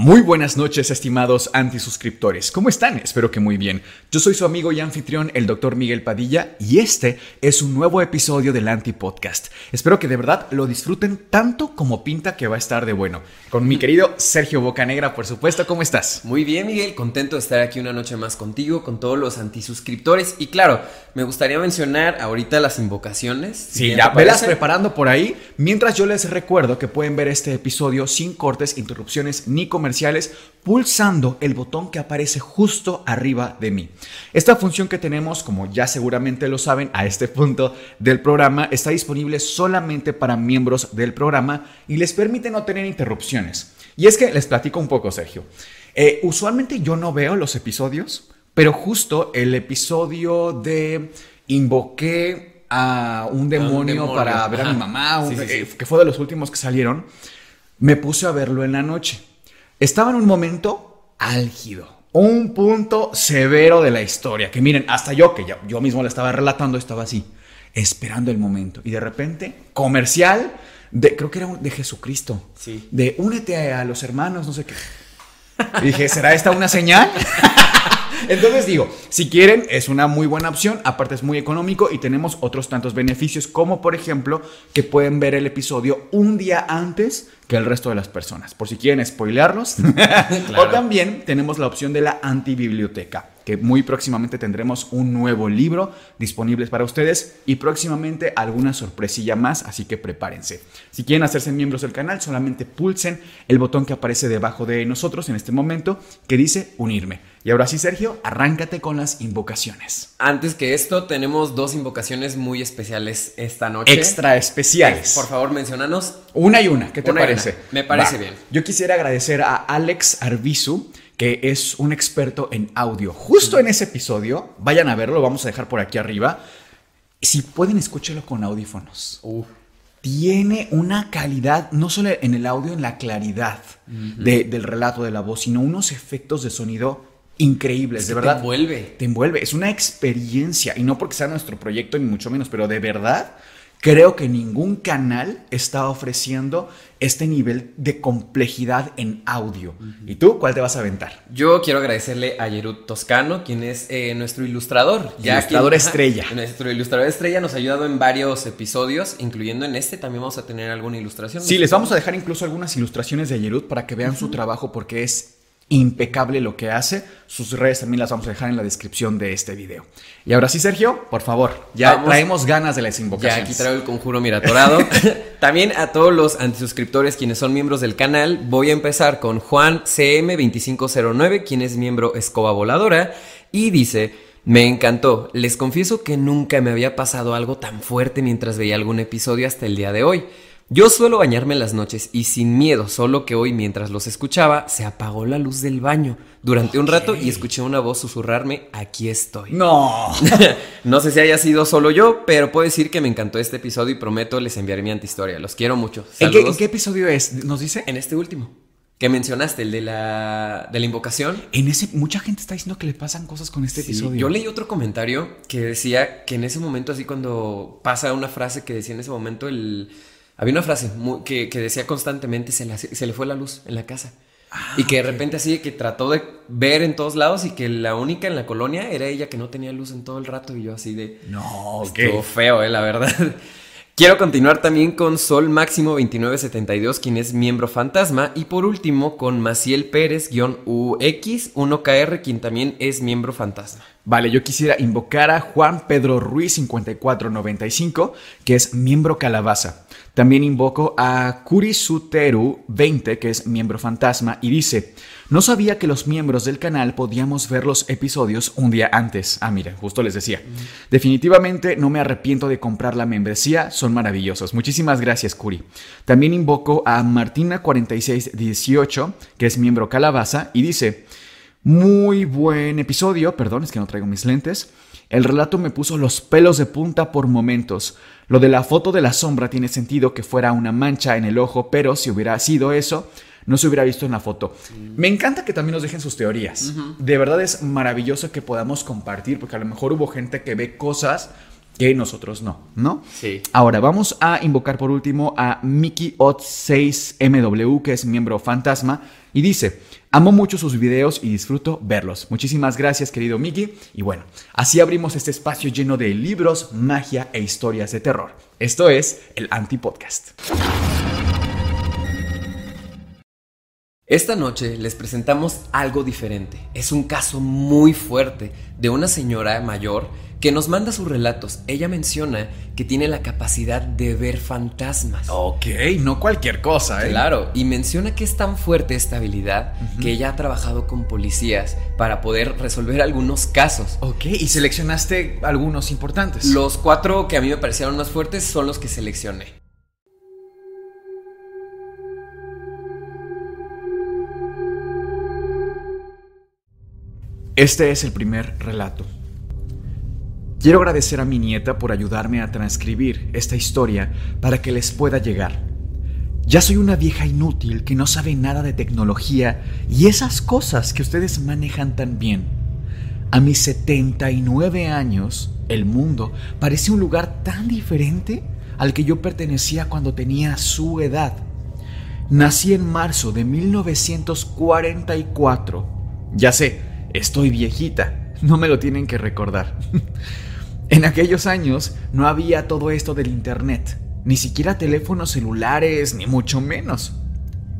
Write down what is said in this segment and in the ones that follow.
Muy buenas noches, estimados antisuscriptores. ¿Cómo están? Espero que muy bien. Yo soy su amigo y anfitrión, el doctor Miguel Padilla, y este es un nuevo episodio del Anti Podcast. Espero que de verdad lo disfruten tanto como pinta que va a estar de bueno. Con mi querido Sergio Bocanegra, por supuesto, ¿cómo estás? Muy bien, Miguel, contento de estar aquí una noche más contigo, con todos los antisuscriptores. Y claro, me gustaría mencionar ahorita las invocaciones. Sí, ya velas preparando por ahí. Mientras yo les recuerdo que pueden ver este episodio sin cortes, interrupciones ni comentarios comerciales pulsando el botón que aparece justo arriba de mí. Esta función que tenemos, como ya seguramente lo saben a este punto del programa, está disponible solamente para miembros del programa y les permite no tener interrupciones. Y es que les platico un poco, Sergio. Eh, usualmente yo no veo los episodios, pero justo el episodio de invoqué a un demonio, para ver a mi mamá, eh, que fue de los últimos que salieron, me puse a verlo en la noche. Estaba en un momento álgido, un punto severo de la historia, que miren, hasta yo, que yo mismo le estaba relatando, estaba así, esperando el momento. Y de repente, comercial, de, creo que era de Jesucristo, sí. de únete a los hermanos, no sé qué. Y dije, ¿será esta una señal? Entonces digo, si quieren, es una muy buena opción, aparte es muy económico y tenemos otros tantos beneficios, como por ejemplo que pueden ver el episodio un día antes que el resto de las personas, por si quieren spoilearlos. O también tenemos la opción de la antibiblioteca, que muy próximamente tendremos un nuevo libro disponible para ustedes y próximamente alguna sorpresilla más, así que prepárense. Si quieren hacerse miembros del canal, solamente pulsen el botón que aparece debajo de nosotros en este momento que dice unirme. Y ahora sí, Sergio, arráncate con las invocaciones. Antes que esto, tenemos dos invocaciones muy especiales esta noche. Extra especiales. Por favor, mencionanos. Una y una, ¿qué te parece? Me parece bien. Yo quisiera agradecer a Alex Arbizu, que es un experto en audio. Justo en ese episodio, vayan a verlo, lo vamos a dejar por aquí arriba. Si pueden, escúchelo con audífonos. Tiene una calidad, no solo en el audio, en la claridad del relato de la voz, sino unos efectos de sonido increíbles, de verdad. Te envuelve. Te envuelve. Es una experiencia. Y no porque sea nuestro proyecto, ni mucho menos, pero de verdad. Creo que ningún canal está ofreciendo este nivel de complejidad en audio. ¿Y tú cuál te vas a aventar? Yo quiero agradecerle a Yerut Toscano, quien es eh, nuestro ilustrador. ilustrador estrella. nuestro ilustrador estrella nos ha ayudado en varios episodios, incluyendo en este. También vamos a tener alguna ilustración. Sí, les vamos a dejar incluso algunas ilustraciones de Yerut para que vean su trabajo porque es impecable lo que hace. Sus redes también las vamos a dejar en la descripción de este video. Y ahora sí, Sergio, por favor, ya traemos ganas de las invocaciones. Ya aquí traigo el conjuro miratorado. también a todos los antisuscriptores quienes son miembros del canal, voy a empezar con Juan CM2509, quien es miembro Escoba Voladora, y dice... Me encantó. Les confieso que nunca me había pasado algo tan fuerte mientras veía algún episodio hasta el día de hoy. Yo suelo bañarme en las noches y sin miedo, solo que hoy mientras los escuchaba se apagó la luz del baño durante un rato y escuché una voz susurrarme, aquí estoy. No. no sé si haya sido solo yo, pero puedo decir que me encantó este episodio y prometo les enviaré mi antihistoria. Los quiero mucho. ¿En qué, ¿En qué, episodio es? ¿Nos dice? En este último. Que mencionaste, el de la, de la invocación. En ese, mucha gente está diciendo que le pasan cosas con este episodio. Yo leí otro comentario que decía que en ese momento, así cuando pasa una frase que decía en ese momento el había una frase que, decía constantemente, se, se, le fue la luz en la casa. Ah, y que de repente así que trató de ver en todos lados y que la única en la colonia era ella que no tenía luz en todo el rato y yo así de... No, qué feo, eh, la verdad. Quiero continuar también con Sol Máximo 2972, quien es miembro fantasma. Y por último con Maciel Pérez-UX1KR, quien también es miembro fantasma. Vale, yo quisiera invocar a Juan Pedro Ruiz 5495, que es miembro calabaza. También invoco a Kurisuteru 20, que es miembro fantasma, y dice, no sabía que los miembros del canal podíamos ver los episodios un día antes. Ah, mira, justo les decía. Definitivamente no me arrepiento de comprar la membresía, son maravillosos. Muchísimas gracias, Kuri. También invoco a Martina4618, que es miembro calabaza, y dice, muy buen episodio, perdón, es que no traigo mis lentes. El relato me puso los pelos de punta por momentos. Lo de la foto de la sombra tiene sentido que fuera una mancha en el ojo, pero si hubiera sido eso, no se hubiera visto en la foto. Me encanta que también nos dejen sus teorías. De verdad es maravilloso que podamos compartir, porque a lo mejor hubo gente que ve cosas que nosotros no, ¿no? Sí. Ahora vamos a invocar por último a Mickey 6 mw que es miembro fantasma, y dice, amo mucho sus videos y disfruto verlos. Muchísimas gracias, querido Mickey. Y bueno, así abrimos este espacio lleno de libros, magia e historias de terror. Esto es el Anti-Podcast. Esta noche les presentamos algo diferente. Es un caso muy fuerte de una señora mayor que nos manda sus relatos. Ella menciona que tiene la capacidad de ver fantasmas. Ok, no cualquier cosa, ¿eh? Claro, y menciona que es tan fuerte esta habilidad que ella ha trabajado con policías para poder resolver algunos casos. Ok, y seleccionaste algunos importantes. Los cuatro que a mí me parecieron más fuertes son los que seleccioné. Este es el primer relato. Quiero agradecer a mi nieta por ayudarme a transcribir esta historia para que les pueda llegar. Ya soy una vieja inútil que no sabe nada de tecnología y esas cosas que ustedes manejan tan bien. A mis 79 años, el mundo parece un lugar tan diferente al que yo pertenecía cuando tenía su edad. Nací en marzo de 1944. Ya sé, Estoy viejita, no me lo tienen que recordar. en aquellos años no había todo esto del Internet, ni siquiera teléfonos celulares, ni mucho menos.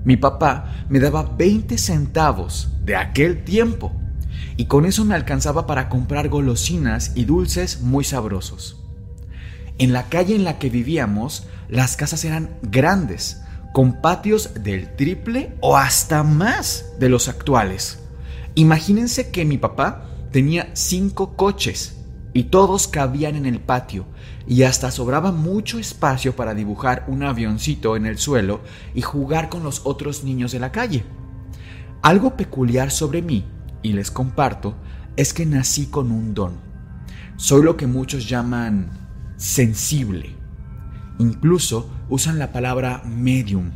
Mi papá me daba 20 centavos de aquel tiempo y con eso me alcanzaba para comprar golosinas y dulces muy sabrosos. En la calle en la que vivíamos, las casas eran grandes, con patios del triple o hasta más de los actuales. Imagínense que mi papá tenía cinco coches y todos cabían en el patio y hasta sobraba mucho espacio para dibujar un avioncito en el suelo y jugar con los otros niños de la calle. Algo peculiar sobre mí, y les comparto, es que nací con un don. Soy lo que muchos llaman sensible. Incluso usan la palabra medium.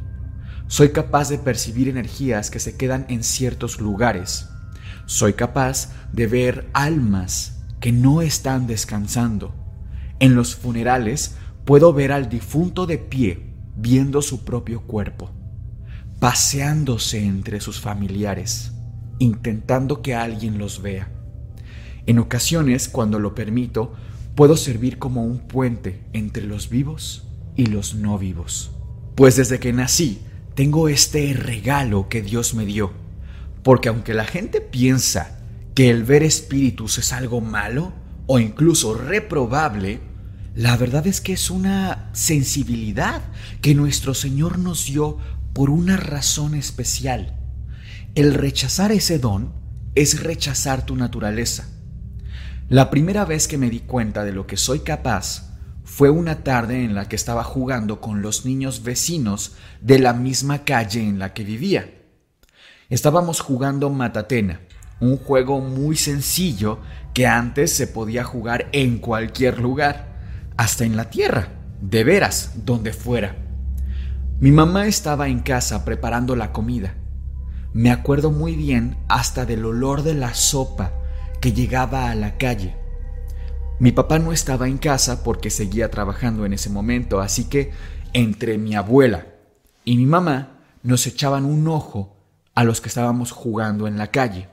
Soy capaz de percibir energías que se quedan en ciertos lugares soy capaz de ver almas que no están descansando. En los funerales puedo ver al difunto de pie viendo su propio cuerpo, paseándose entre sus familiares, intentando que alguien los vea. En ocasiones, cuando lo permito, puedo servir como un puente entre los vivos y los no vivos. Pues desde que nací, tengo este regalo que Dios me dio porque aunque la gente piensa que el ver espíritus es algo malo o incluso reprobable, la verdad es que es una sensibilidad que nuestro Señor nos dio por una razón especial. El rechazar ese don es rechazar tu naturaleza. La primera vez que me di cuenta de lo que soy capaz fue una tarde en la que estaba jugando con los niños vecinos de la misma calle en la que vivía. Estábamos jugando Matatena, un juego muy sencillo que antes se podía jugar en cualquier lugar, hasta en la tierra, de veras, donde fuera. Mi mamá estaba en casa preparando la comida. Me acuerdo muy bien hasta del olor de la sopa que llegaba a la calle. Mi papá no estaba en casa porque seguía trabajando en ese momento, así que entre mi abuela y mi mamá nos echaban un ojo a los que estábamos jugando en la calle.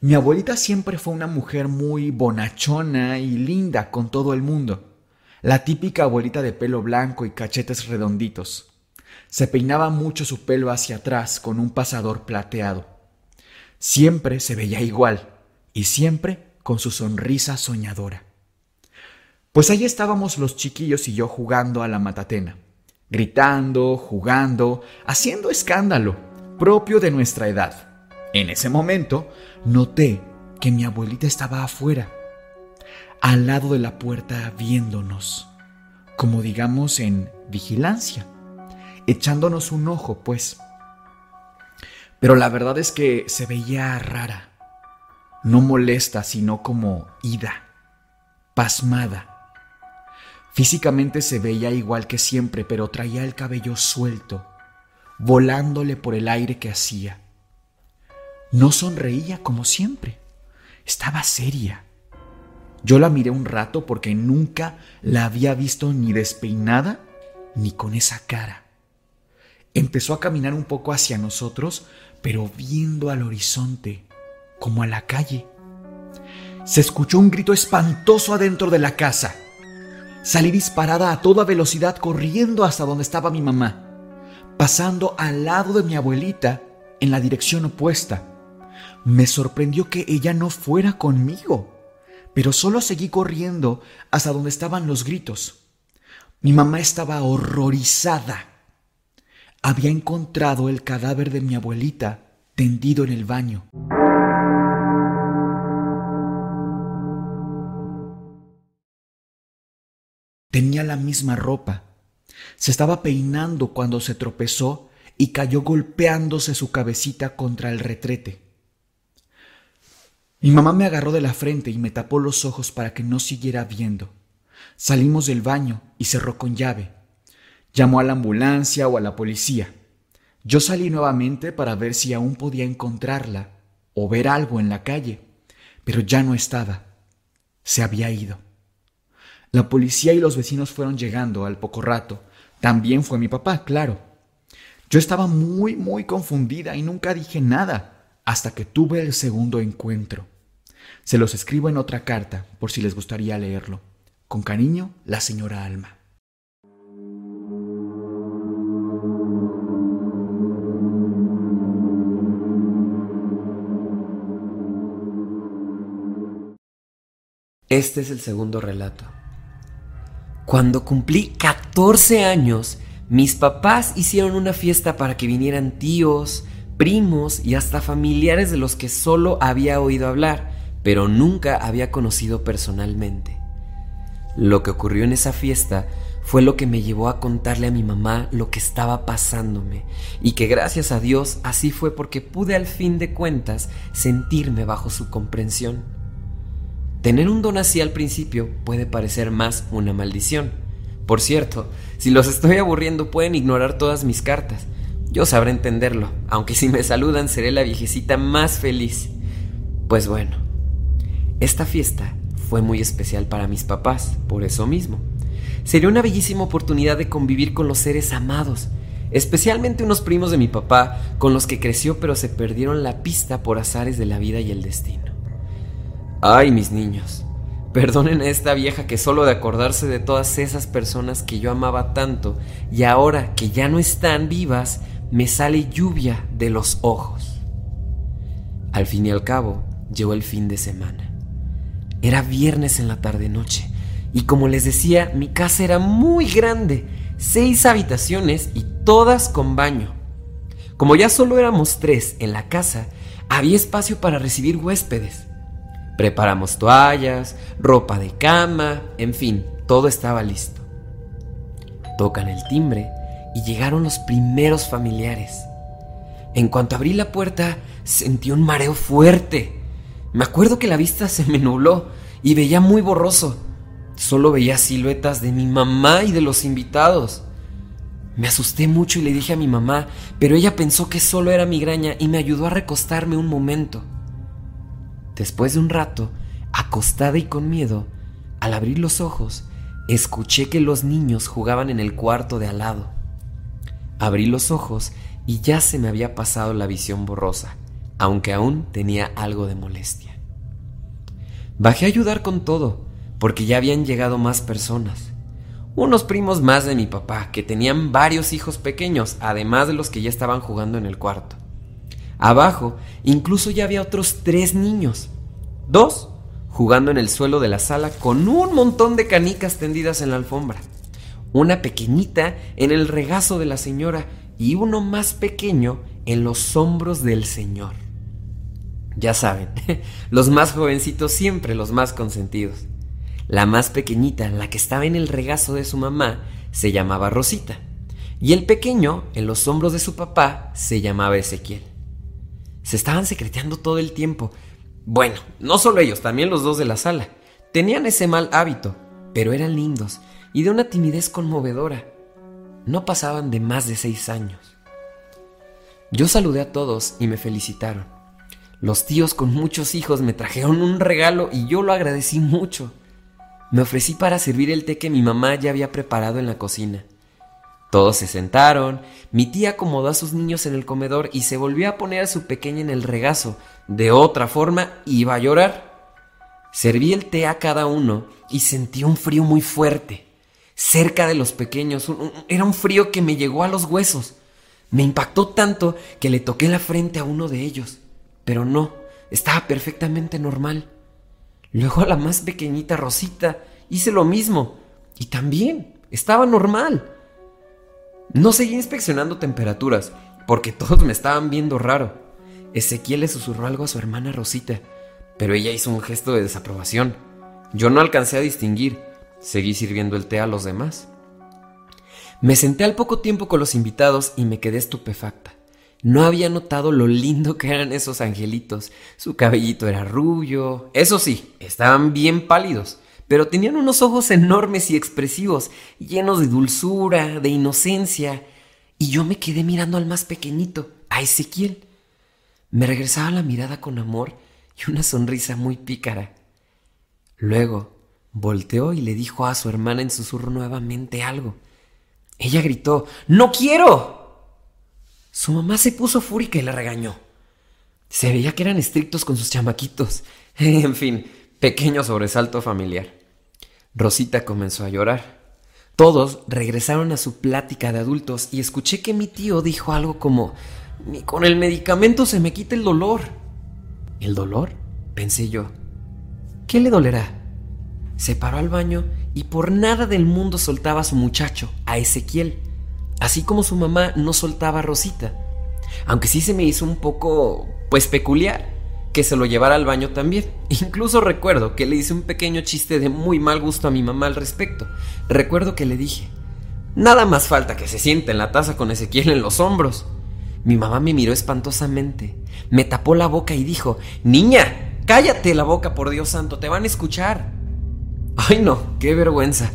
Mi abuelita siempre fue una mujer muy bonachona y linda con todo el mundo. La típica abuelita de pelo blanco y cachetes redonditos. Se peinaba mucho su pelo hacia atrás con un pasador plateado. Siempre se veía igual y siempre con su sonrisa soñadora. Pues ahí estábamos los chiquillos y yo jugando a la matatena, gritando, jugando, haciendo escándalo, propio de nuestra edad. En ese momento noté que mi abuelita estaba afuera, al lado de la puerta viéndonos, como digamos en vigilancia, echándonos un ojo, pues. Pero la verdad es que se veía rara, no molesta, sino como ida, pasmada. Físicamente se veía igual que siempre, pero traía el cabello suelto, volándole por el aire que hacía. No sonreía como siempre, estaba seria. Yo la miré un rato porque nunca la había visto ni despeinada ni con esa cara. Empezó a caminar un poco hacia nosotros, pero viendo al horizonte, como a la calle. Se escuchó un grito espantoso adentro de la casa. Salí disparada a toda velocidad corriendo hasta donde estaba mi mamá, pasando al lado de mi abuelita en la dirección opuesta. Me sorprendió que ella no fuera conmigo, pero solo seguí corriendo hasta donde estaban los gritos. Mi mamá estaba horrorizada. Había encontrado el cadáver de mi abuelita tendido en el baño. Tenía la misma ropa. Se estaba peinando cuando se tropezó y cayó golpeándose su cabecita contra el retrete. Mi mamá me agarró de la frente y me tapó los ojos para que no siguiera viendo. Salimos del baño y cerró con llave. Llamó a la ambulancia o a la policía. Yo salí nuevamente para ver si aún podía encontrarla o ver algo en la calle, pero ya no estaba. Se había ido. La policía y los vecinos fueron llegando al poco rato. También fue mi papá, claro. Yo estaba muy, muy confundida y nunca dije nada hasta que tuve el segundo encuentro. Se los escribo en otra carta por si les gustaría leerlo. Con cariño, la señora Alma. Este es el segundo relato. Cuando cumplí 14 años, mis papás hicieron una fiesta para que vinieran tíos, primos y hasta familiares de los que solo había oído hablar, pero nunca había conocido personalmente. Lo que ocurrió en esa fiesta fue lo que me llevó a contarle a mi mamá lo que estaba pasándome, y que gracias a Dios así fue porque pude al fin de cuentas sentirme bajo su comprensión. Tener un don así al principio puede parecer más una maldición. Por cierto, si los estoy aburriendo pueden ignorar todas mis cartas. Yo sabré entenderlo, aunque si me saludan seré la viejecita más feliz. Pues bueno, esta fiesta fue muy especial para mis papás, por eso mismo. Sería una bellísima oportunidad de convivir con los seres amados, especialmente unos primos de mi papá con los que creció pero se perdieron la pista por azares de la vida y el destino. Ay, mis niños, perdonen a esta vieja que solo de acordarse de todas esas personas que yo amaba tanto y ahora que ya no están vivas, me sale lluvia de los ojos. Al fin y al cabo, llegó el fin de semana. Era viernes en la tarde-noche y como les decía, mi casa era muy grande, seis habitaciones y todas con baño. Como ya solo éramos tres en la casa, había espacio para recibir huéspedes. Preparamos toallas, ropa de cama, en fin, todo estaba listo. Tocan el timbre y llegaron los primeros familiares. En cuanto abrí la puerta, sentí un mareo fuerte. Me acuerdo que la vista se me nubló y veía muy borroso. Solo veía siluetas de mi mamá y de los invitados. Me asusté mucho y le dije a mi mamá, pero ella pensó que solo era migraña y me ayudó a recostarme un momento. Después de un rato, acostada y con miedo, al abrir los ojos, escuché que los niños jugaban en el cuarto de al lado. Abrí los ojos y ya se me había pasado la visión borrosa, aunque aún tenía algo de molestia. Bajé a ayudar con todo, porque ya habían llegado más personas. Unos primos más de mi papá, que tenían varios hijos pequeños, además de los que ya estaban jugando en el cuarto. Abajo incluso ya había otros tres niños. Dos jugando en el suelo de la sala con un montón de canicas tendidas en la alfombra. Una pequeñita en el regazo de la señora y uno más pequeño en los hombros del señor. Ya saben, los más jovencitos siempre los más consentidos. La más pequeñita, la que estaba en el regazo de su mamá, se llamaba Rosita. Y el pequeño, en los hombros de su papá, se llamaba Ezequiel. Se estaban secreteando todo el tiempo. Bueno, no solo ellos, también los dos de la sala. Tenían ese mal hábito, pero eran lindos y de una timidez conmovedora. No pasaban de más de seis años. Yo saludé a todos y me felicitaron. Los tíos con muchos hijos me trajeron un regalo y yo lo agradecí mucho. Me ofrecí para servir el té que mi mamá ya había preparado en la cocina. Todos se sentaron, mi tía acomodó a sus niños en el comedor y se volvió a poner a su pequeña en el regazo. De otra forma, iba a llorar. Serví el té a cada uno y sentí un frío muy fuerte. Cerca de los pequeños, era un frío que me llegó a los huesos. Me impactó tanto que le toqué la frente a uno de ellos. Pero no, estaba perfectamente normal. Luego a la más pequeñita Rosita hice lo mismo y también estaba normal. No seguí inspeccionando temperaturas porque todos me estaban viendo raro. Ezequiel le susurró algo a su hermana Rosita, pero ella hizo un gesto de desaprobación. Yo no alcancé a distinguir. Seguí sirviendo el té a los demás. Me senté al poco tiempo con los invitados y me quedé estupefacta. No había notado lo lindo que eran esos angelitos. Su cabellito era rubio. Eso sí, estaban bien pálidos, pero tenían unos ojos enormes y expresivos, llenos de dulzura, de inocencia. Y yo me quedé mirando al más pequeñito, a Ezequiel. Me regresaba la mirada con amor y una sonrisa muy pícara. Luego volteó y le dijo a su hermana en susurro nuevamente algo. Ella gritó, ¡No quiero! Su mamá se puso fúrica y le regañó. Se veía que eran estrictos con sus chamaquitos. en fin, pequeño sobresalto familiar. Rosita comenzó a llorar. Todos regresaron a su plática de adultos y escuché que mi tío dijo algo como, ni con el medicamento se me quita el dolor. ¿El dolor? pensé yo. ¿Qué le dolerá? Se paró al baño y por nada del mundo soltaba a su muchacho, a Ezequiel así como su mamá no soltaba a Rosita. Aunque sí se me hizo un poco, pues peculiar, que se lo llevara al baño también. Incluso recuerdo que le hice un pequeño chiste de muy mal gusto a mi mamá al respecto. Recuerdo que le dije, nada más falta que se siente en la taza con Ezequiel en los hombros. Mi mamá me miró espantosamente, me tapó la boca y dijo, Niña, cállate la boca, por Dios santo, te van a escuchar. Ay no, qué vergüenza.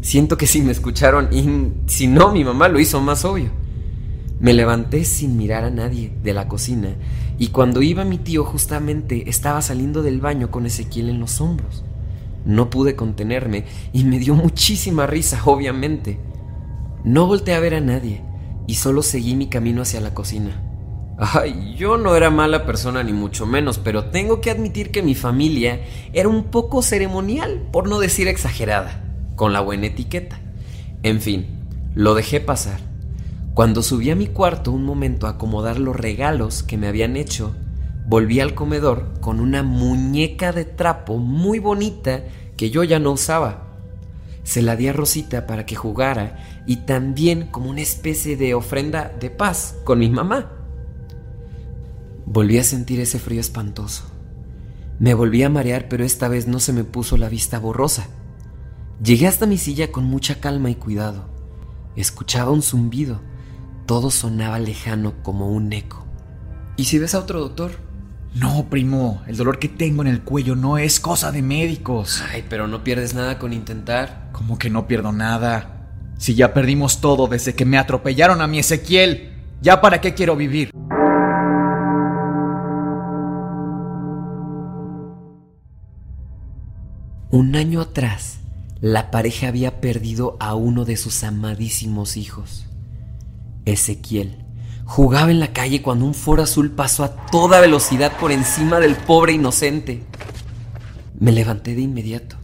Siento que si me escucharon y si no, mi mamá lo hizo más obvio. Me levanté sin mirar a nadie de la cocina y cuando iba mi tío justamente estaba saliendo del baño con Ezequiel en los hombros. No pude contenerme y me dio muchísima risa, obviamente. No volteé a ver a nadie y solo seguí mi camino hacia la cocina. Ay, yo no era mala persona ni mucho menos, pero tengo que admitir que mi familia era un poco ceremonial, por no decir exagerada con la buena etiqueta. En fin, lo dejé pasar. Cuando subí a mi cuarto un momento a acomodar los regalos que me habían hecho, volví al comedor con una muñeca de trapo muy bonita que yo ya no usaba. Se la di a Rosita para que jugara y también como una especie de ofrenda de paz con mi mamá. Volví a sentir ese frío espantoso. Me volví a marear, pero esta vez no se me puso la vista borrosa. Llegué hasta mi silla con mucha calma y cuidado. Escuchaba un zumbido. Todo sonaba lejano como un eco. ¿Y si ves a otro doctor? No, primo, el dolor que tengo en el cuello no es cosa de médicos. Ay, pero no pierdes nada con intentar. ¿Cómo que no pierdo nada? Si ya perdimos todo desde que me atropellaron a mi Ezequiel, ¿ya para qué quiero vivir? Un año atrás, la pareja había perdido a uno de sus amadísimos hijos. Ezequiel jugaba en la calle cuando un foro azul pasó a toda velocidad por encima del pobre inocente. Me levanté de inmediato,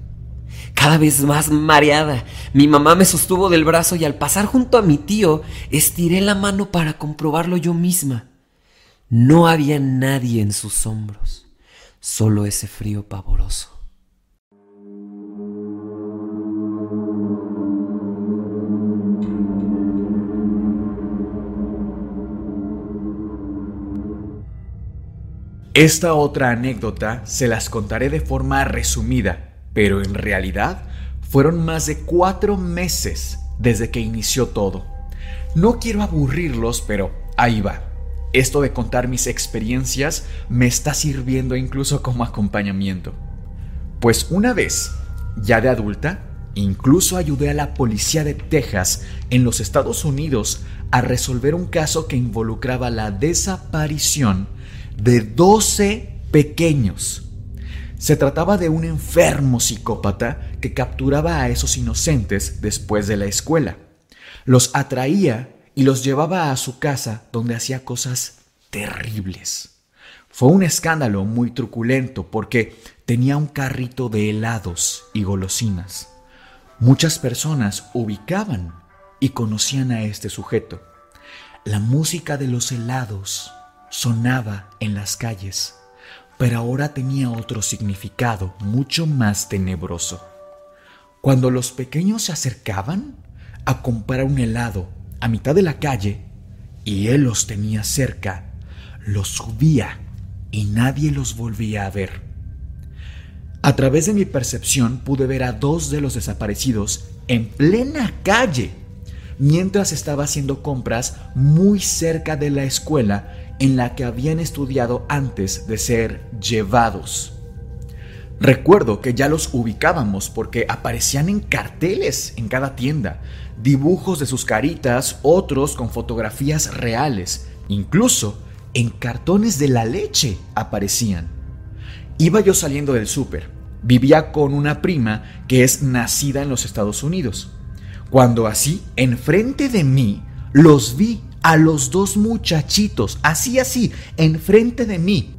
cada vez más mareada. Mi mamá me sostuvo del brazo y al pasar junto a mi tío, estiré la mano para comprobarlo yo misma. No había nadie en sus hombros, solo ese frío pavoroso. Esta otra anécdota se las contaré de forma resumida, pero en realidad fueron más de cuatro meses desde que inició todo. No quiero aburrirlos, pero ahí va. Esto de contar mis experiencias me está sirviendo incluso como acompañamiento. Pues una vez, ya de adulta, incluso ayudé a la policía de Texas en los Estados Unidos a resolver un caso que involucraba la desaparición de 12 pequeños. Se trataba de un enfermo psicópata que capturaba a esos inocentes después de la escuela. Los atraía y los llevaba a su casa donde hacía cosas terribles. Fue un escándalo muy truculento porque tenía un carrito de helados y golosinas. Muchas personas ubicaban y conocían a este sujeto. La música de los helados sonaba en las calles, pero ahora tenía otro significado mucho más tenebroso. Cuando los pequeños se acercaban a comprar un helado a mitad de la calle y él los tenía cerca, los subía y nadie los volvía a ver. A través de mi percepción pude ver a dos de los desaparecidos en plena calle mientras estaba haciendo compras muy cerca de la escuela en la que habían estudiado antes de ser llevados. Recuerdo que ya los ubicábamos porque aparecían en carteles en cada tienda, dibujos de sus caritas, otros con fotografías reales, incluso en cartones de la leche aparecían. Iba yo saliendo del súper, vivía con una prima que es nacida en los Estados Unidos. Cuando así, enfrente de mí, los vi a los dos muchachitos, así así, enfrente de mí.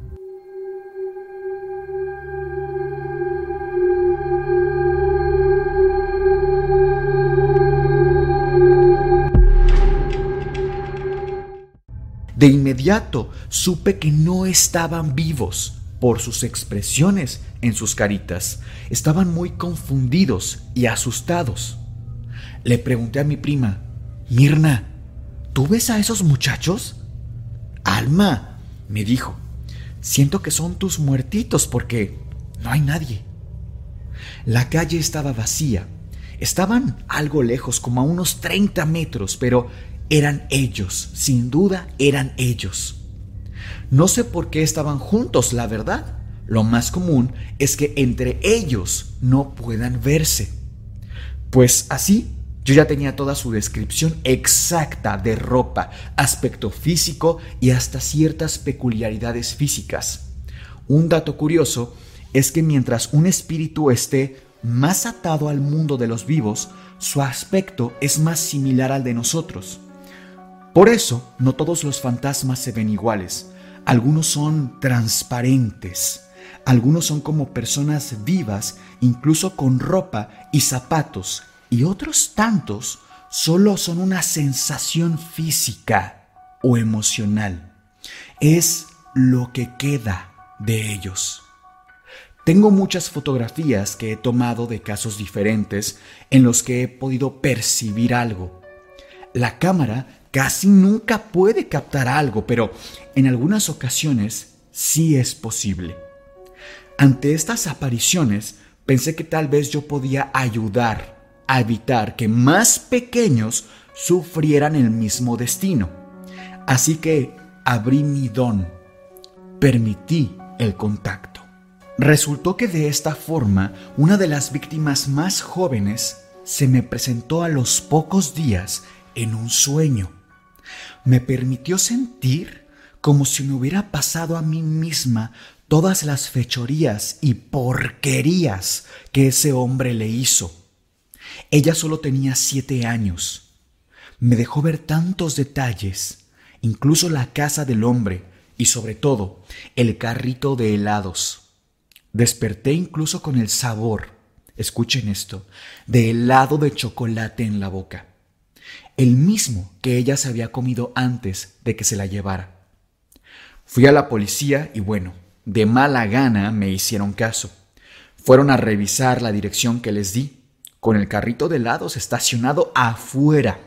De inmediato supe que no estaban vivos por sus expresiones en sus caritas. Estaban muy confundidos y asustados. Le pregunté a mi prima, Mirna, ¿tú ves a esos muchachos? Alma, me dijo, siento que son tus muertitos porque no hay nadie. La calle estaba vacía. Estaban algo lejos, como a unos 30 metros, pero eran ellos, sin duda eran ellos. No sé por qué estaban juntos, la verdad. Lo más común es que entre ellos no puedan verse. Pues así yo ya tenía toda su descripción exacta de ropa, aspecto físico y hasta ciertas peculiaridades físicas. Un dato curioso es que mientras un espíritu esté más atado al mundo de los vivos, su aspecto es más similar al de nosotros. Por eso, no todos los fantasmas se ven iguales. Algunos son transparentes, algunos son como personas vivas, incluso con ropa y zapatos y otros tantos solo son una sensación física o emocional. Es lo que queda de ellos. Tengo muchas fotografías que he tomado de casos diferentes en los que he podido percibir algo. La cámara casi nunca puede captar algo, pero en algunas ocasiones sí es posible. Ante estas apariciones pensé que tal vez yo podía ayudar evitar que más pequeños sufrieran el mismo destino. Así que abrí mi don, permití el contacto. Resultó que de esta forma una de las víctimas más jóvenes se me presentó a los pocos días en un sueño. Me permitió sentir como si me hubiera pasado a mí misma todas las fechorías y porquerías que ese hombre le hizo ella solo tenía siete años. Me dejó ver tantos detalles, incluso la casa del hombre y sobre todo el carrito de helados. Desperté incluso con el sabor, escuchen esto, de helado de chocolate en la boca, el mismo que ella se había comido antes de que se la llevara. Fui a la policía y bueno, de mala gana me hicieron caso. Fueron a revisar la dirección que les di con el carrito de helados estacionado afuera.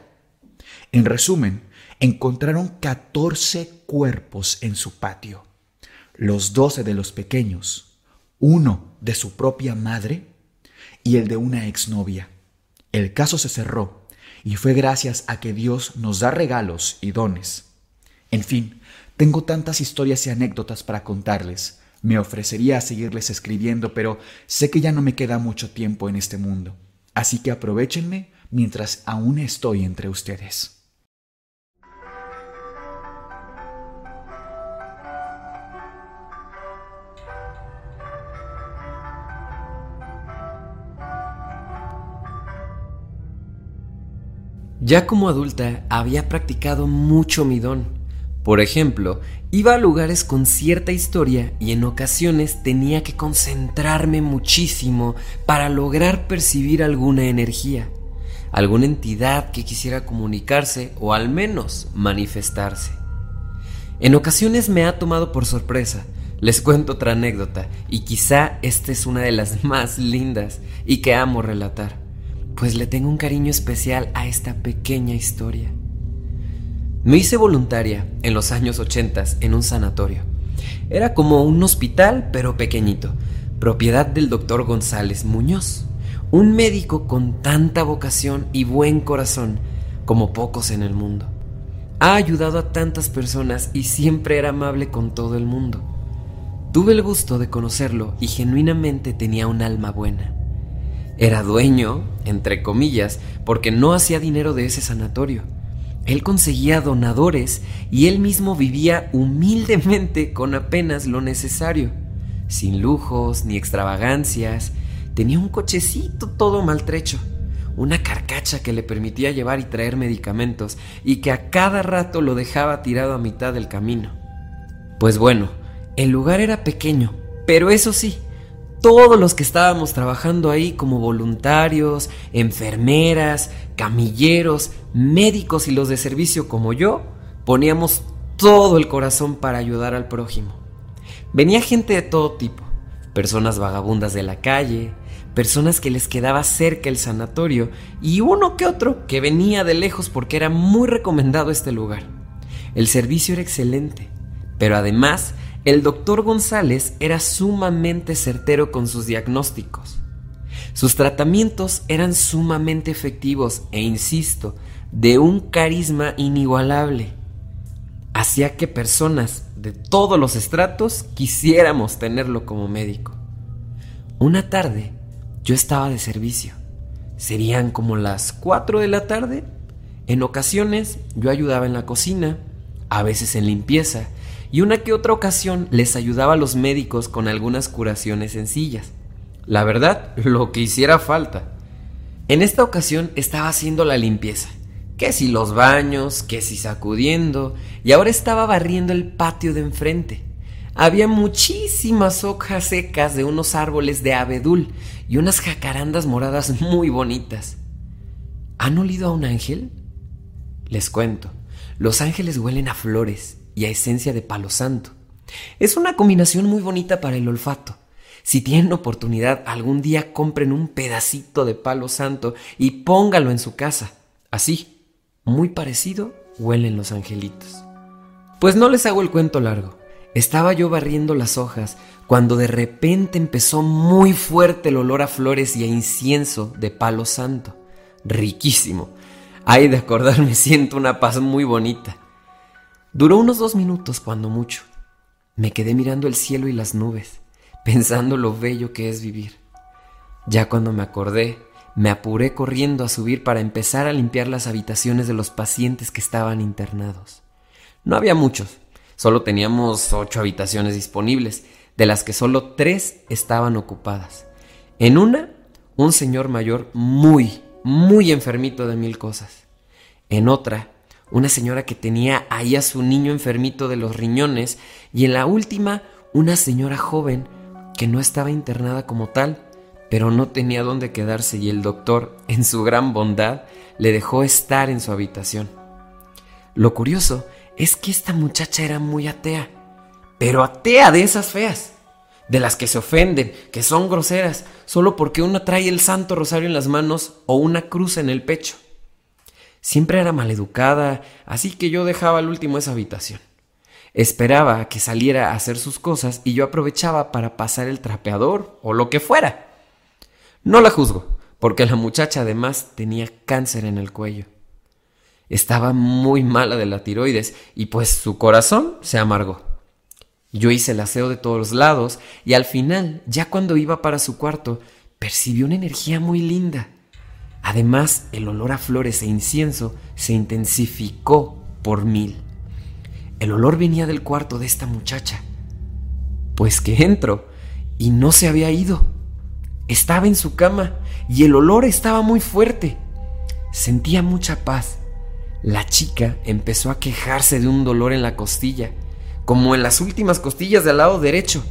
En resumen, encontraron 14 cuerpos en su patio. los doce de los pequeños, uno de su propia madre y el de una exnovia. El caso se cerró y fue gracias a que Dios nos da regalos y dones. En fin, tengo tantas historias y anécdotas para contarles. Me ofrecería a seguirles escribiendo, pero sé que ya no me queda mucho tiempo en este mundo. Así que aprovechenme mientras aún estoy entre ustedes. Ya como adulta había practicado mucho mi don. Por ejemplo, iba a lugares con cierta historia y en ocasiones tenía que concentrarme muchísimo para lograr percibir alguna energía, alguna entidad que quisiera comunicarse o al menos manifestarse. En ocasiones me ha tomado por sorpresa. Les cuento otra anécdota y quizá esta es una de las más lindas y que amo relatar pues le tengo un cariño especial a esta pequeña historia. Me hice voluntaria en los años 80 en un sanatorio. Era como un hospital, pero pequeñito, propiedad del doctor González Muñoz, un médico con tanta vocación y buen corazón como pocos en el mundo. Ha ayudado a tantas personas y siempre era amable con todo el mundo. Tuve el gusto de conocerlo y genuinamente tenía un alma buena. Era dueño, entre comillas, porque no hacía dinero de ese sanatorio. Él conseguía donadores y él mismo vivía humildemente con apenas lo necesario, sin lujos ni extravagancias. Tenía un cochecito todo maltrecho, una carcacha que le permitía llevar y traer medicamentos y que a cada rato lo dejaba tirado a mitad del camino. Pues bueno, el lugar era pequeño, pero eso sí, todos los que estábamos trabajando ahí como voluntarios, enfermeras, camilleros, médicos y los de servicio como yo, poníamos todo el corazón para ayudar al prójimo. Venía gente de todo tipo, personas vagabundas de la calle, personas que les quedaba cerca el sanatorio y uno que otro que venía de lejos porque era muy recomendado este lugar. El servicio era excelente, pero además el doctor González era sumamente certero con sus diagnósticos. Sus tratamientos eran sumamente efectivos e, insisto, de un carisma inigualable. Hacía que personas de todos los estratos quisiéramos tenerlo como médico. Una tarde yo estaba de servicio. Serían como las 4 de la tarde. En ocasiones yo ayudaba en la cocina, a veces en limpieza y una que otra ocasión les ayudaba a los médicos con algunas curaciones sencillas. La verdad, lo que hiciera falta. En esta ocasión estaba haciendo la limpieza, que si los baños, que si sacudiendo, y ahora estaba barriendo el patio de enfrente. Había muchísimas hojas secas de unos árboles de abedul y unas jacarandas moradas muy bonitas. ¿Han olido a un ángel? Les cuento, los ángeles huelen a flores y a esencia de palo santo. Es una combinación muy bonita para el olfato. Si tienen oportunidad, algún día compren un pedacito de palo santo y póngalo en su casa. Así, muy parecido, huelen los angelitos. Pues no les hago el cuento largo. Estaba yo barriendo las hojas cuando de repente empezó muy fuerte el olor a flores y a incienso de palo santo. Riquísimo. Ay, de acordarme siento una paz muy bonita. Duró unos dos minutos cuando mucho. Me quedé mirando el cielo y las nubes, pensando lo bello que es vivir. Ya cuando me acordé, me apuré corriendo a subir para empezar a limpiar las habitaciones de los pacientes que estaban internados. No había muchos, solo teníamos ocho habitaciones disponibles, de las que solo tres estaban ocupadas. En una, un señor mayor muy, muy enfermito de mil cosas. En otra, una señora que tenía ahí a su niño enfermito de los riñones y en la última una señora joven que no estaba internada como tal, pero no tenía dónde quedarse y el doctor, en su gran bondad, le dejó estar en su habitación. Lo curioso es que esta muchacha era muy atea, pero atea de esas feas, de las que se ofenden, que son groseras, solo porque uno trae el santo rosario en las manos o una cruz en el pecho. Siempre era maleducada, así que yo dejaba al último esa habitación. Esperaba que saliera a hacer sus cosas y yo aprovechaba para pasar el trapeador o lo que fuera. No la juzgo, porque la muchacha además tenía cáncer en el cuello. Estaba muy mala de la tiroides y pues su corazón se amargó. Yo hice el aseo de todos lados y al final, ya cuando iba para su cuarto, percibió una energía muy linda. Además, el olor a flores e incienso se intensificó por mil. El olor venía del cuarto de esta muchacha. Pues que entro y no se había ido. Estaba en su cama y el olor estaba muy fuerte. Sentía mucha paz. La chica empezó a quejarse de un dolor en la costilla como en las últimas costillas del lado derecho,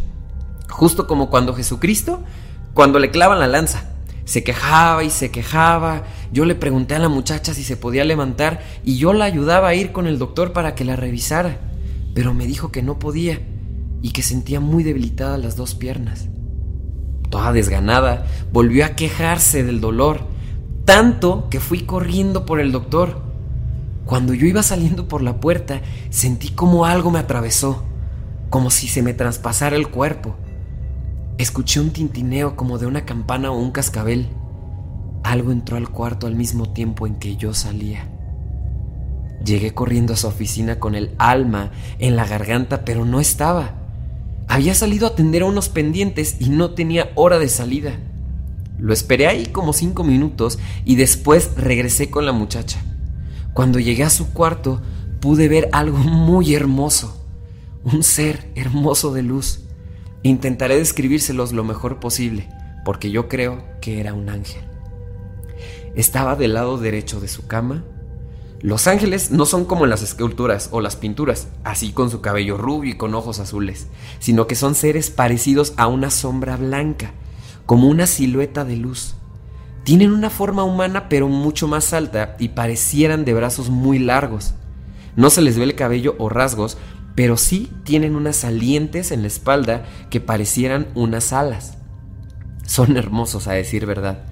justo como cuando Jesucristo, cuando le clavan la lanza. Se quejaba y se quejaba. Yo le pregunté a la muchacha si se podía levantar y yo la ayudaba a ir con el doctor para que la revisara, pero me dijo que no podía y que sentía muy debilitadas las dos piernas. Toda desganada, volvió a quejarse del dolor, tanto que fui corriendo por el doctor. Cuando yo iba saliendo por la puerta, sentí como algo me atravesó, como si se me traspasara el cuerpo. Escuché un tintineo como de una campana o un cascabel. Algo entró al cuarto al mismo tiempo en que yo salía. Llegué corriendo a su oficina con el alma en la garganta, pero no estaba. Había salido a atender a unos pendientes y no tenía hora de salida. Lo esperé ahí como cinco minutos y después regresé con la muchacha. Cuando llegué a su cuarto pude ver algo muy hermoso, un ser hermoso de luz. Intentaré describírselos lo mejor posible, porque yo creo que era un ángel. Estaba del lado derecho de su cama. Los ángeles no son como las esculturas o las pinturas, así con su cabello rubio y con ojos azules, sino que son seres parecidos a una sombra blanca, como una silueta de luz. Tienen una forma humana pero mucho más alta y parecieran de brazos muy largos. No se les ve el cabello o rasgos, pero sí tienen unas salientes en la espalda que parecieran unas alas. Son hermosos a decir verdad,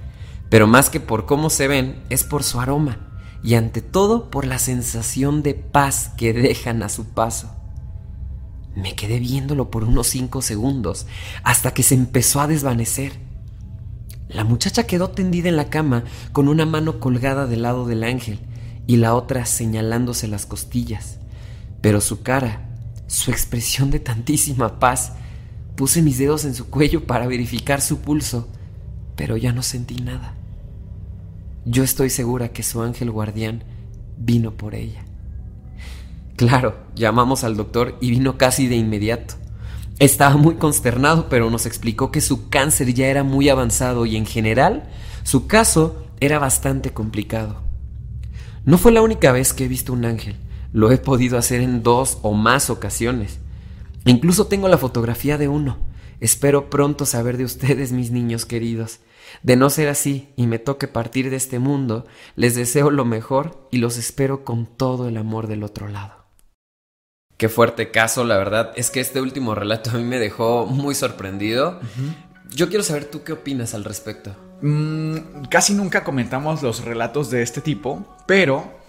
pero más que por cómo se ven es por su aroma y ante todo por la sensación de paz que dejan a su paso. Me quedé viéndolo por unos cinco segundos hasta que se empezó a desvanecer. La muchacha quedó tendida en la cama con una mano colgada del lado del ángel y la otra señalándose las costillas. Pero su cara, su expresión de tantísima paz, puse mis dedos en su cuello para verificar su pulso, pero ya no sentí nada. Yo estoy segura que su ángel guardián vino por ella. Claro, llamamos al doctor y vino casi de inmediato. Estaba muy consternado, pero nos explicó que su cáncer ya era muy avanzado y en general su caso era bastante complicado. No fue la única vez que he visto un ángel, lo he podido hacer en dos o más ocasiones. Incluso tengo la fotografía de uno. Espero pronto saber de ustedes, mis niños queridos. De no ser así y me toque partir de este mundo, les deseo lo mejor y los espero con todo el amor del otro lado. Qué fuerte caso, la verdad. Es que este último relato a mí me dejó muy sorprendido. Yo quiero saber tú qué opinas al respecto. Mm, casi nunca comentamos los relatos de este tipo, pero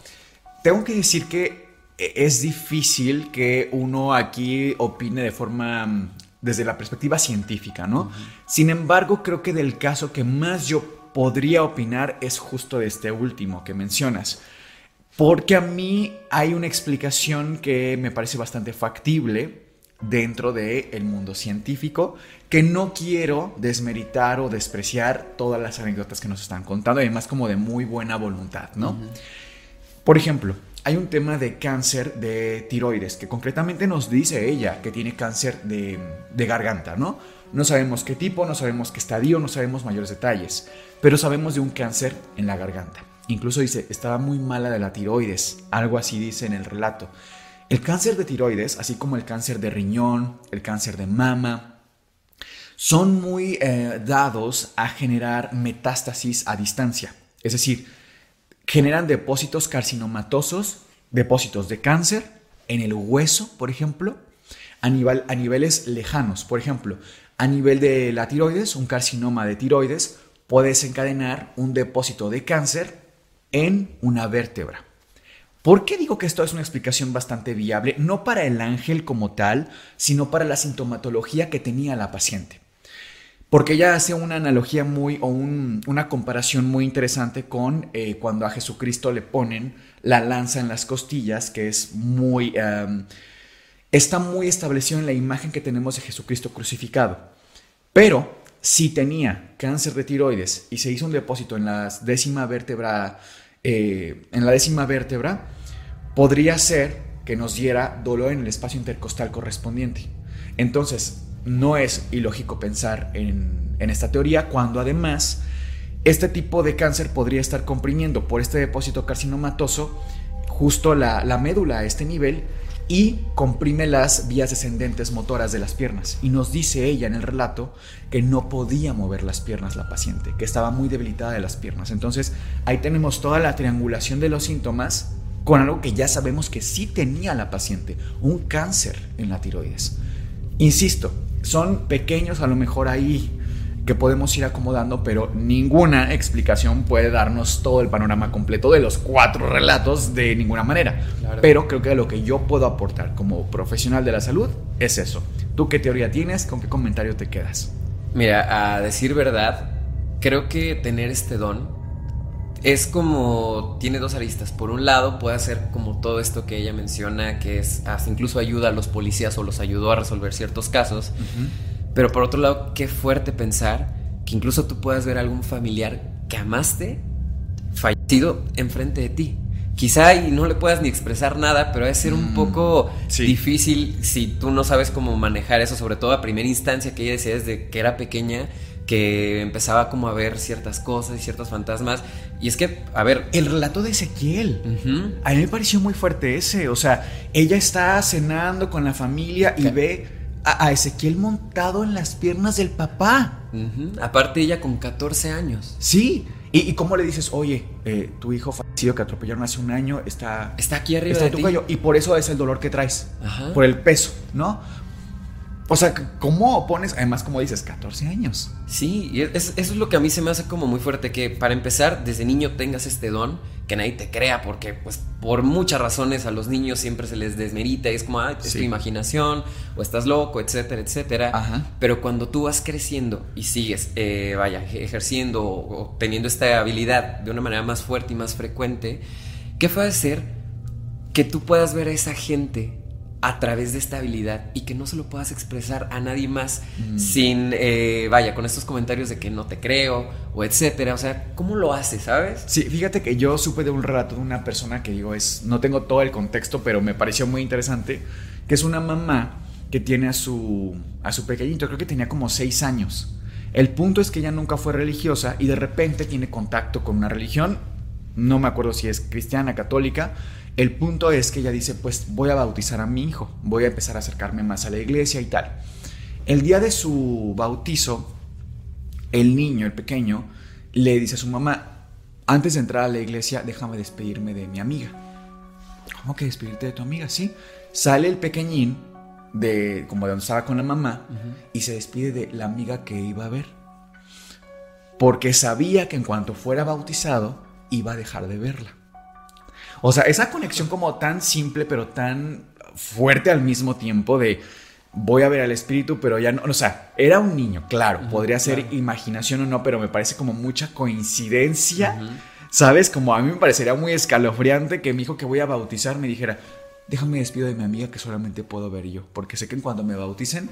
tengo que decir que es difícil que uno aquí opine de forma mm, desde la perspectiva científica, ¿no? Sin embargo, creo que del caso que más yo podría opinar es justo de este último que mencionas. Porque a mí hay una explicación que me parece bastante factible dentro del mundo científico, que no quiero desmeritar o despreciar todas las anécdotas que nos están contando, además como de muy buena voluntad, ¿no? Por ejemplo, hay un tema de cáncer de tiroides, que concretamente nos dice ella que tiene cáncer de, garganta, ¿no? No sabemos qué tipo, no sabemos qué estadio, no sabemos mayores detalles, pero sabemos de un cáncer en la garganta. Incluso dice, estaba muy mala de la tiroides, algo así dice en el relato. El cáncer de tiroides, así como el cáncer de riñón, el cáncer de mama, son muy eh, dados a generar metástasis a distancia. Es decir, generan depósitos carcinomatosos, depósitos de cáncer en el hueso, por ejemplo, a, nivel, a niveles lejanos. Por ejemplo, a nivel de la tiroides, un carcinoma de tiroides puede desencadenar un depósito de cáncer en una vértebra. ¿Por qué digo que esto es una explicación bastante viable? No para el ángel como tal, sino para la sintomatología que tenía la paciente. Porque ella hace una analogía muy o una comparación muy interesante con eh, cuando a Jesucristo le ponen la lanza en las costillas, que es muy... Em, está muy establecido en la imagen que tenemos de Jesucristo crucificado. Pero si tenía cáncer de tiroides y se hizo un depósito en la décima vértebra, eh, en la décima vértebra, podría ser que nos diera dolor en el espacio intercostal correspondiente. Entonces, no es ilógico pensar en, esta teoría cuando además este tipo de cáncer podría estar comprimiendo por este depósito carcinomatoso justo la, la, médula a este nivel y comprime las vías descendentes motoras de las piernas. Y nos dice ella en el relato que no podía mover las piernas la paciente, que estaba muy debilitada de las piernas. Entonces ahí tenemos toda la triangulación de los síntomas con algo que ya sabemos que sí tenía la paciente, un cáncer en la tiroides. Insisto, son pequeños a lo mejor ahí que podemos ir acomodando, pero ninguna explicación puede darnos todo el panorama completo de los cuatro relatos de ninguna manera. Pero creo que lo que yo puedo aportar como profesional de la salud es eso. ¿Tú qué teoría tienes? ¿Con qué comentario te quedas? Mira, a decir verdad, creo que tener este don es como tiene dos aristas. Por un lado, puede hacer como todo esto que ella menciona, que es hasta incluso ayuda a los policías o los ayudó a resolver ciertos casos. Pero por otro lado, qué fuerte pensar que incluso tú puedas ver a algún familiar que amaste fallecido enfrente de ti. Quizá y no le puedas ni expresar nada, pero debe ser un mm, poco difícil si tú no sabes cómo manejar eso, sobre todo a primera instancia que ella decía desde que era pequeña que empezaba como a ver ciertas cosas y ciertos fantasmas. Y es que, a ver... El relato de Ezequiel. A mí me pareció muy fuerte ese. O sea, ella está cenando con la familia y ve a, Ezequiel montado en las piernas del papá. Aparte ella con 14 años. Sí. ¿Y, cómo le dices, oye, eh, tu hijo fallecido que atropellaron hace un año está... Está aquí arriba de tu Cuello, y por eso es el dolor que traes. Por el peso, ¿no? O sea, ¿cómo pones, además como dices, 14 años? Sí, y eso es lo que a mí se me hace como muy fuerte, que para empezar, desde niño tengas este don, que nadie te crea, porque pues por muchas razones a los niños siempre se les desmerita y es como, ah, es tu imaginación, o estás loco, etcétera, etcétera. Ajá. Pero cuando tú vas creciendo y sigues, eh, vaya, ejerciendo o, teniendo esta habilidad de una manera más fuerte y más frecuente, ¿qué fue hacer que tú puedas ver a esa gente a través de esta habilidad y que no se lo puedas expresar a nadie más mm. sin, eh, vaya, con estos comentarios de que no te creo o etcétera. O sea, ¿cómo lo haces, sabes? Sí, fíjate que yo supe de un relato de una persona que digo, es, no tengo todo el contexto, pero me pareció muy interesante, que es una mamá que tiene a su, a su pequeñito, creo que tenía como seis años. El punto es que ella nunca fue religiosa y de repente tiene contacto con una religión, no me acuerdo si es cristiana, católica, el punto es que ella dice, pues voy a bautizar a mi hijo, voy a empezar a acercarme más a la iglesia y tal. El día de su bautizo, el niño, el pequeño, le dice a su mamá, antes de entrar a la iglesia, déjame despedirme de mi amiga. ¿Cómo que despedirte de tu amiga? Sí. Sale el pequeñín de como de donde estaba con la mamá y se despide de la amiga que iba a ver. Porque sabía que en cuanto fuera bautizado iba a dejar de verla. O sea, esa conexión como tan simple pero tan fuerte al mismo tiempo de voy a ver al espíritu, pero ya no, o sea, era un niño, claro, podría ser imaginación o no, pero me parece como mucha coincidencia, ¿sabes? Como a mí me parecería muy escalofriante que mi hijo que voy a bautizar me dijera, déjame despido de mi amiga que solamente puedo ver yo, porque sé que en cuando me bauticen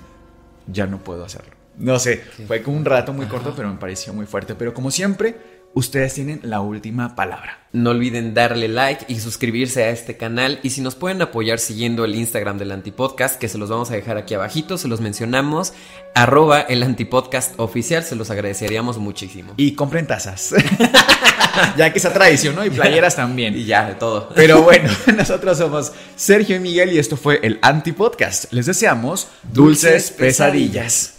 ya no puedo hacerlo. No sé, fue como un rato muy corto, pero me pareció muy fuerte, pero como siempre, ustedes tienen la última palabra. No olviden darle like y suscribirse a este canal y si nos pueden apoyar siguiendo el Instagram del Antipodcast, que se los vamos a dejar aquí abajito, se los mencionamos, arroba el Antipodcast oficial, se los agradeceríamos muchísimo. Y compren tazas, ya que esa tradición, ¿no? Y playeras también. Y ya, de todo. Pero bueno, nosotros somos Sergio y Miguel y esto fue el Antipodcast. Les deseamos dulces, pesadillas.